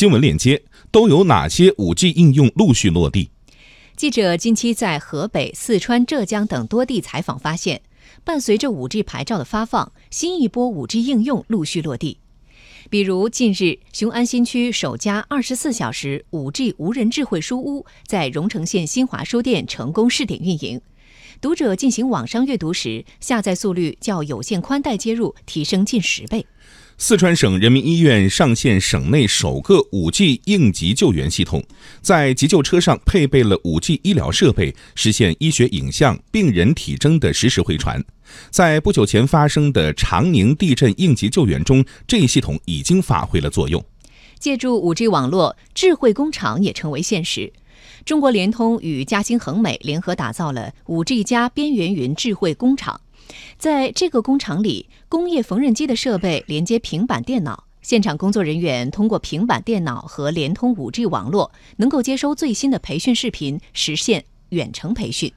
新闻链接都有哪些 5G 应用陆续落地？记者近期在河北、四川、浙江等多地采访发现，伴随着 5G 牌照的发放，新一波 5G 应用陆续落地。比如，近日雄安新区首家24小时 5G 无人智慧书屋在荣成县新华书店成功试点运营，读者进行网上阅读时，下载速率较有线宽带接入提升近十倍。四川省人民医院上线省内首个 5G 应急救援系统，在急救车上配备了 5G 医疗设备，实现医学影像、病人体征的实时回传。在不久前发生的长宁地震应急救援中，这一系统已经发挥了作用。借助 5G 网络，智慧工厂也成为现实。中国联通与嘉兴恒美联合打造了 5G 加边缘云智慧工厂。在这个工厂里，工业缝纫机的设备连接平板电脑，现场工作人员通过平板电脑和联通 5G 网络，能够接收最新的培训视频，实现远程培训。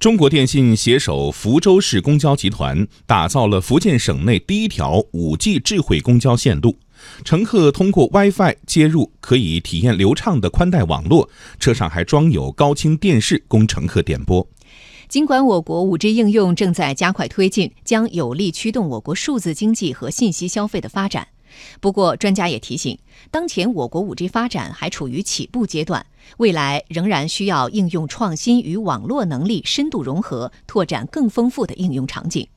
中国电信携手福州市公交集团，打造了福建省内第一条 5G 智慧公交线路，乘客通过 WiFi 接入，可以体验流畅的宽带网络，车上还装有高清电视供乘客点播。尽管我国 5G 应用正在加快推进，将有力驱动我国数字经济和信息消费的发展，不过专家也提醒，当前我国 5G 发展还处于起步阶段，未来仍然需要应用创新与网络能力深度融合，拓展更丰富的应用场景。